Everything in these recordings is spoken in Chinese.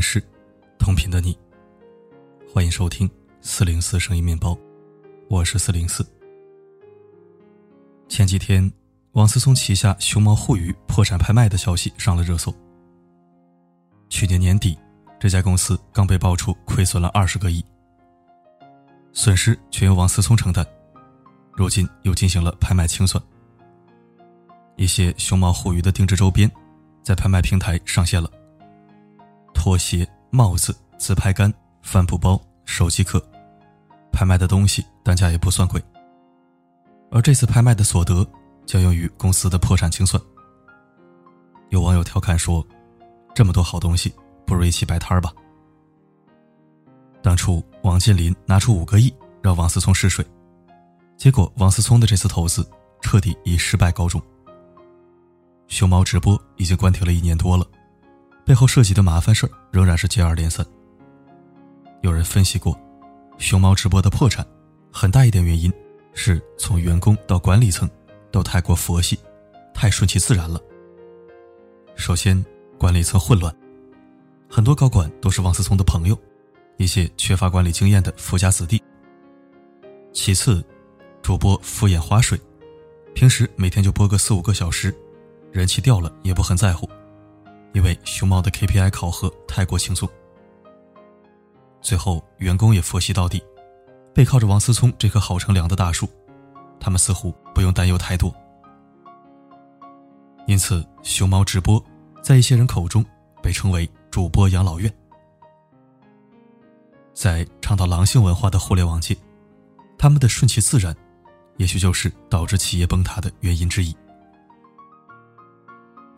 城市，同频的你，欢迎收听四零四声音面包，我是四零四。前几天，王思聪旗下熊猫互娱破产拍卖的消息上了热搜。去年年底，这家公司刚被爆出亏损了二十个亿，损失全由王思聪承担，如今又进行了拍卖清算。一些熊猫互娱的定制周边，在拍卖平台上线了。拖鞋、帽子、自拍杆、帆布包、手机壳，拍卖的东西单价也不算贵。而这次拍卖的所得将用于公司的破产清算。有网友调侃说：“这么多好东西，不如一起摆摊儿吧。”当初王健林拿出五个亿让王思聪试水，结果王思聪的这次投资彻底以失败告终。熊猫直播已经关停了一年多了。背后涉及的麻烦事儿仍然是接二连三。有人分析过，熊猫直播的破产，很大一点原因是从员工到管理层都太过佛系，太顺其自然了。首先，管理层混乱，很多高管都是王思聪的朋友，一些缺乏管理经验的富家子弟。其次，主播敷衍划水，平时每天就播个四五个小时，人气掉了也不很在乎。因为熊猫的 KPI 考核太过轻松，最后员工也佛系到底，背靠着王思聪这棵好乘凉的大树，他们似乎不用担忧太多。因此，熊猫直播在一些人口中被称为“主播养老院”。在倡导狼性文化的互联网界，他们的顺其自然，也许就是导致企业崩塌的原因之一。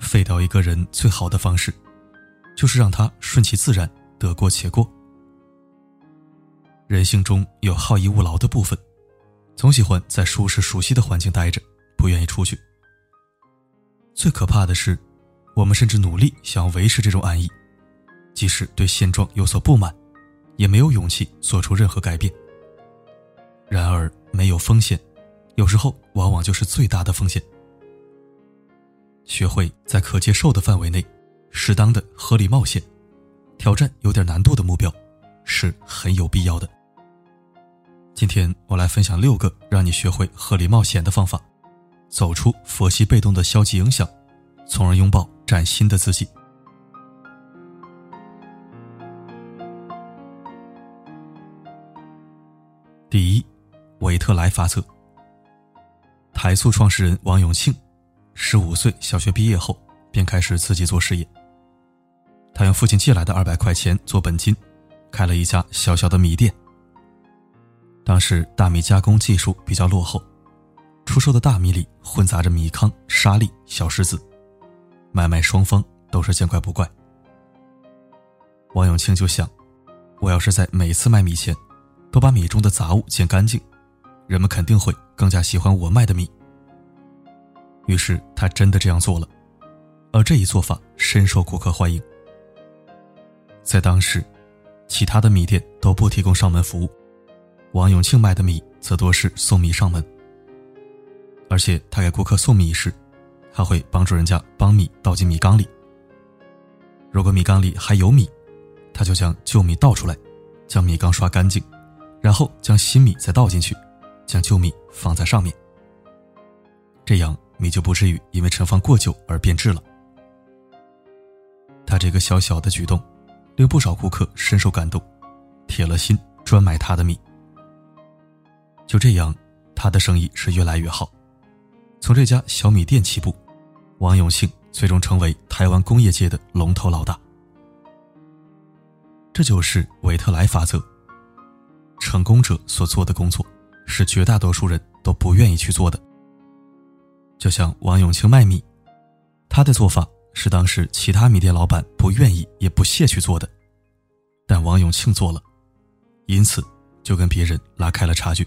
废掉一个人最好的方式，就是让他顺其自然，得过且过。人性中有好逸恶劳的部分，总喜欢在舒适熟悉的环境待着，不愿意出去。最可怕的是，我们甚至努力想要维持这种安逸，即使对现状有所不满，也没有勇气做出任何改变。然而，没有风险，有时候往往就是最大的风险。学会在可接受的范围内，适当的合理冒险，挑战有点难度的目标，是很有必要的。今天我来分享六个让你学会合理冒险的方法，走出佛系被动的消极影响，从而拥抱崭新的自己。第一，韦特莱法则。台塑创始人王永庆。十五岁小学毕业后，便开始自己做事业。他用父亲借来的二百块钱做本金，开了一家小小的米店。当时大米加工技术比较落后，出售的大米里混杂着米糠、沙粒、小石子，买卖双方都是见怪不怪。王永庆就想，我要是在每次卖米前，都把米中的杂物捡干净，人们肯定会更加喜欢我卖的米。于是他真的这样做了，而这一做法深受顾客欢迎。在当时，其他的米店都不提供上门服务，王永庆卖的米则多是送米上门。而且他给顾客送米时，还会帮助人家帮米倒进米缸里。如果米缸里还有米，他就将旧米倒出来，将米缸刷干净，然后将新米再倒进去，将旧米放在上面。这样。米就不至于因为盛放过久而变质了。他这个小小的举动，令不少顾客深受感动，铁了心专买他的米。就这样，他的生意是越来越好。从这家小米店起步，王永庆最终成为台湾工业界的龙头老大。这就是韦特莱法则。成功者所做的工作，是绝大多数人都不愿意去做的。就像王永庆卖米，他的做法是当时其他米店老板不愿意也不屑去做的，但王永庆做了，因此就跟别人拉开了差距。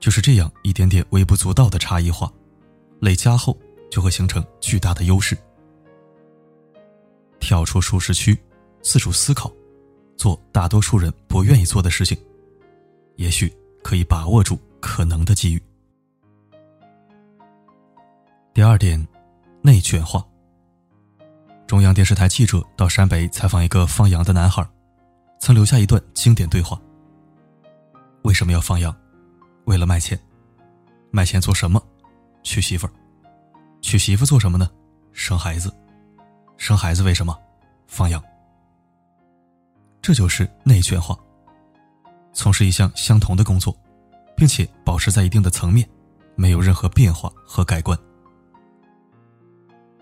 就是这样一点点微不足道的差异化，累加后就会形成巨大的优势。跳出舒适区，自主思考，做大多数人不愿意做的事情，也许可以把握住可能的机遇。第二点，内卷化。中央电视台记者到陕北采访一个放羊的男孩，曾留下一段经典对话：为什么要放羊？为了卖钱。卖钱做什么？娶媳妇儿。娶媳妇做什么呢？生孩子。生孩子为什么？放羊。这就是内卷化。从事一项相同的工作，并且保持在一定的层面，没有任何变化和改观。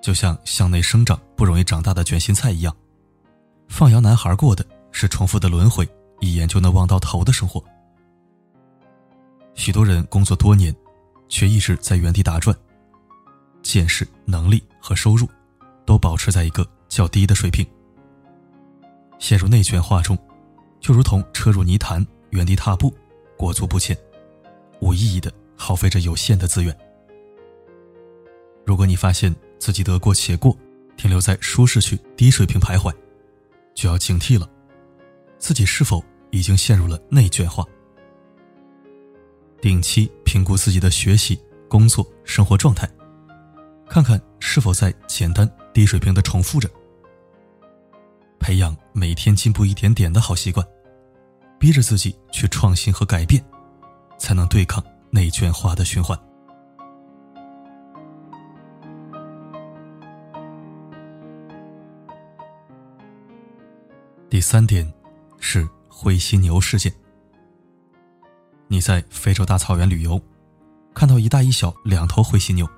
就像向内生长不容易长大的卷心菜一样，放羊男孩过的是重复的轮回，一眼就能望到头的生活。许多人工作多年，却一直在原地打转，见识、能力和收入都保持在一个较低的水平。陷入内卷化中，就如同车入泥潭，原地踏步，裹足不前，无意义的耗费着有限的资源。如果你发现自己得过且过，停留在舒适区低水平徘徊，就要警惕了，自己是否已经陷入了内卷化？定期评估自己的学习、工作、生活状态，看看是否在简单低水平的重复着。培养每天进步一点点的好习惯，逼着自己去创新和改变，才能对抗内卷化的循环。第三点是灰犀牛事件。你在非洲大草原旅游，看到一大一小两头灰犀牛，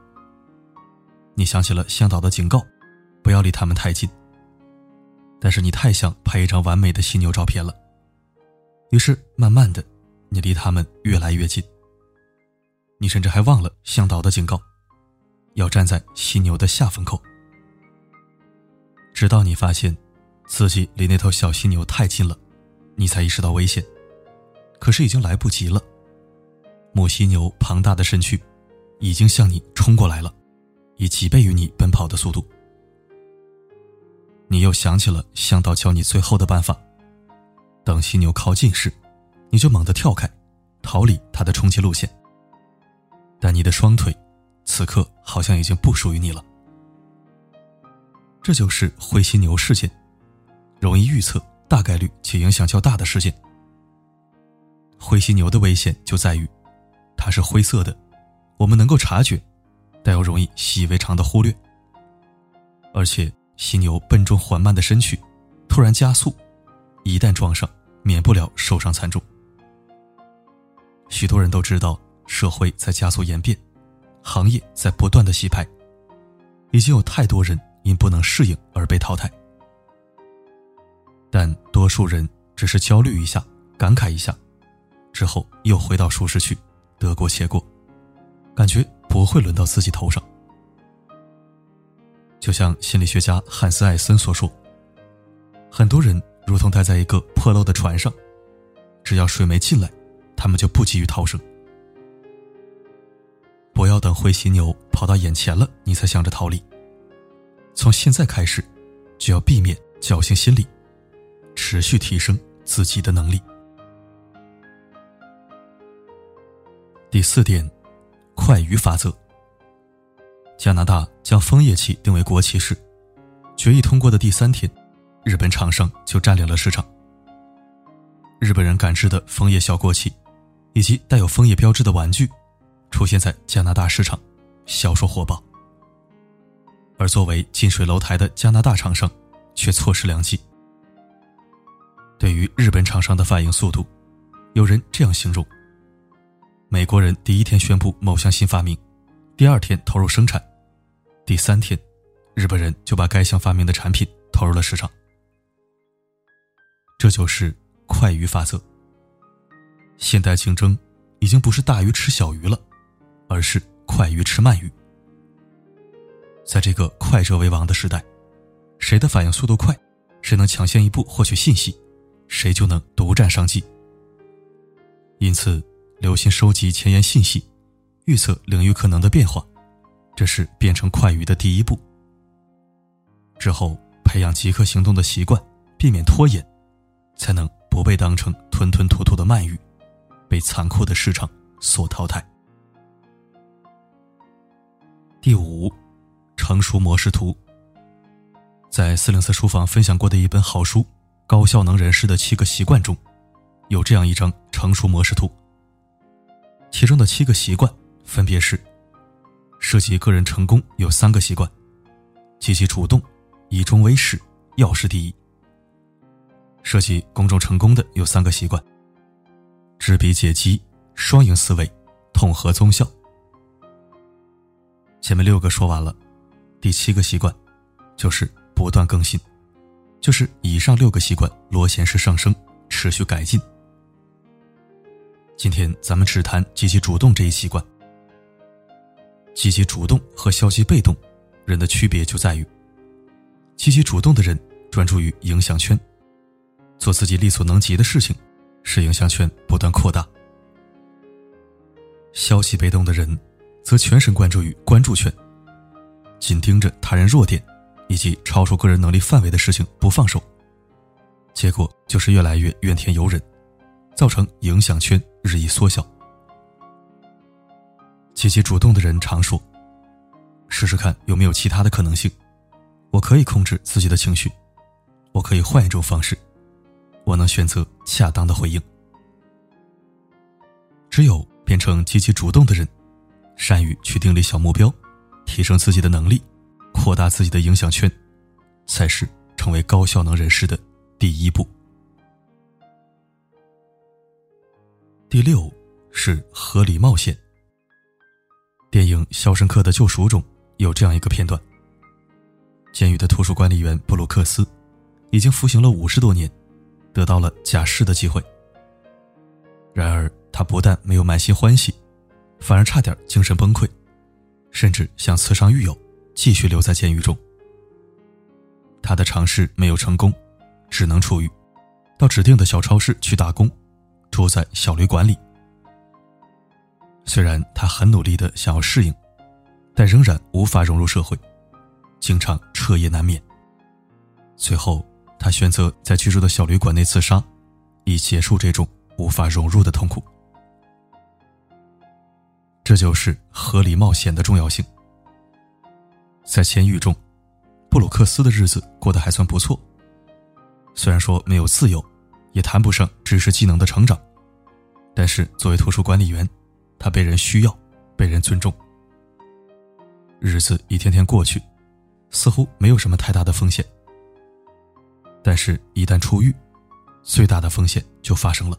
你想起了向导的警告，不要离它们太近。但是你太想拍一张完美的犀牛照片了，于是慢慢的，你离它们越来越近。你甚至还忘了向导的警告，要站在犀牛的下风口。直到你发现，自己离那头小犀牛太近了，你才意识到危险。可是已经来不及了，母犀牛庞大的身躯，已经向你冲过来了，以几倍于你奔跑的速度。你又想起了向导教你最后的办法，等犀牛靠近时，你就猛地跳开，逃离它的冲击路线。但你的双腿，此刻好像已经不属于你了。这就是灰犀牛事件，容易预测、大概率且影响较大的事件。灰犀牛的危险就在于，它是灰色的，我们能够察觉，但又容易习以为常的忽略，而且。犀牛笨重缓慢的身躯，突然加速，一旦撞上，免不了受伤惨重。许多人都知道，社会在加速演变，行业在不断的洗牌，已经有太多人因不能适应而被淘汰。但多数人只是焦虑一下，感慨一下，之后又回到舒适区，得过且过，感觉不会轮到自己头上。就像心理学家汉斯·艾森所说：“很多人如同待在一个破漏的船上，只要水没进来，他们就不急于逃生。不要等灰犀牛跑到眼前了，你才想着逃离。从现在开始，就要避免侥幸心理，持续提升自己的能力。”第四点，快鱼法则。加拿大将枫叶漆定为国旗时，决议通过的第三天，日本厂商就占领了市场。日本人赶制的枫叶小国旗，以及带有枫叶标志的玩具，出现在加拿大市场，销售火爆。而作为近水楼台的加拿大厂商，却错失良机。对于日本厂商的反应速度，有人这样形容：美国人第一天宣布某项新发明，第二天投入生产。第三天，日本人就把该项发明的产品投入了市场。这就是快鱼法则。现代竞争已经不是大鱼吃小鱼了，而是快鱼吃慢鱼。在这个快者为王的时代，谁的反应速度快，谁能抢先一步获取信息，谁就能独占商机。因此，留心收集前沿信息，预测领域可能的变化。这是变成快鱼的第一步。之后培养即刻行动的习惯，避免拖延，才能不被当成吞吞吐吐的慢鱼，被残酷的市场所淘汰。第五，成熟模式图。在四零四书房分享过的一本好书《高效能人士的七个习惯》中，有这样一张成熟模式图。其中的七个习惯分别是：涉及个人成功有三个习惯，积极主动，以终为始，要事第一；涉及公众成功的有三个习惯，知彼解机，双赢思维，统合综效。前面六个说完了，第七个习惯就是不断更新，就是以上六个习惯螺旋式上升，持续改进。今天咱们只谈积极主动这一习惯。积极主动和消极被动，人的区别就在于，积极主动的人专注于影响圈，做自己力所能及的事情，使影响圈不断扩大；消极被动的人，则全神贯注于关注圈，紧盯着他人弱点，以及超出个人能力范围的事情不放手，结果就是越来越怨天尤人。造成影响圈日益缩小。积极主动的人常说：“试试看有没有其他的可能性，我可以控制自己的情绪，我可以换一种方式，我能选择恰当的回应。”只有变成积极主动的人，善于去定立小目标，提升自己的能力，扩大自己的影响圈，才是成为高效能人士的第一步。第六是合理冒险。电影《肖申克的救赎》中有这样一个片段：监狱的图书管理员布鲁克斯已经服刑了五十多年，得到了假释的机会。然而，他不但没有满心欢喜，反而差点精神崩溃，甚至想刺伤狱友，继续留在监狱中。他的尝试没有成功，只能出狱，到指定的小超市去打工。住在小旅馆里，虽然他很努力的想要适应，但仍然无法融入社会，经常彻夜难眠。最后，他选择在居住的小旅馆内自杀，以结束这种无法融入的痛苦。这就是合理冒险的重要性。在监狱中，布鲁克斯的日子过得还算不错，虽然说没有自由。也谈不上知识技能的成长，但是作为图书管理员，他被人需要，被人尊重。日子一天天过去，似乎没有什么太大的风险。但是，一旦出狱，最大的风险就发生了。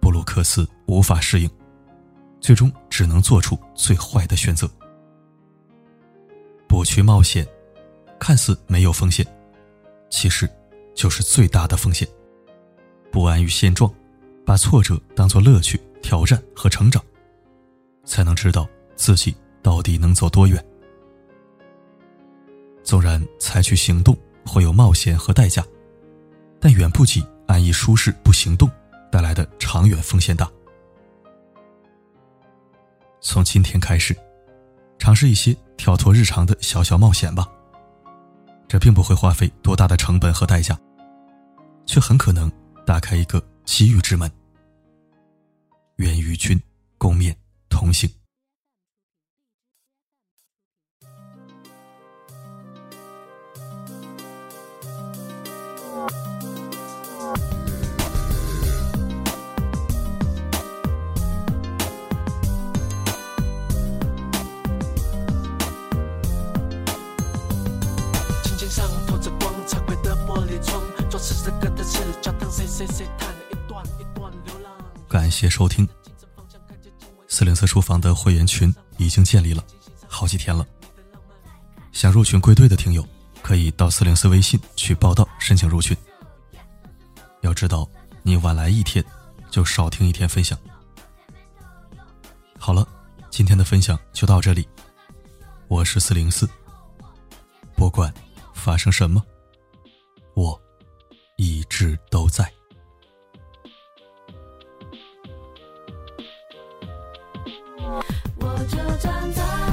布鲁克斯无法适应，最终只能做出最坏的选择：不去冒险。看似没有风险，其实就是最大的风险。不安于现状，把挫折当作乐趣、挑战和成长，才能知道自己到底能走多远。纵然采取行动会有冒险和代价，但远不及安逸舒适不行动带来的长远风险大。从今天开始，尝试一些跳脱日常的小小冒险吧。这并不会花费多大的成本和代价，却很可能。打开一个机遇之门，愿与君共勉同行。感谢收听。四零四书房的会员群已经建立了，好几天了。想入群归队的听友，可以到四零四微信去报到申请入群。要知道，你晚来一天，就少听一天分享。好了，今天的分享就到这里。我是四零四，不管发生什么，我一直都在。我就站在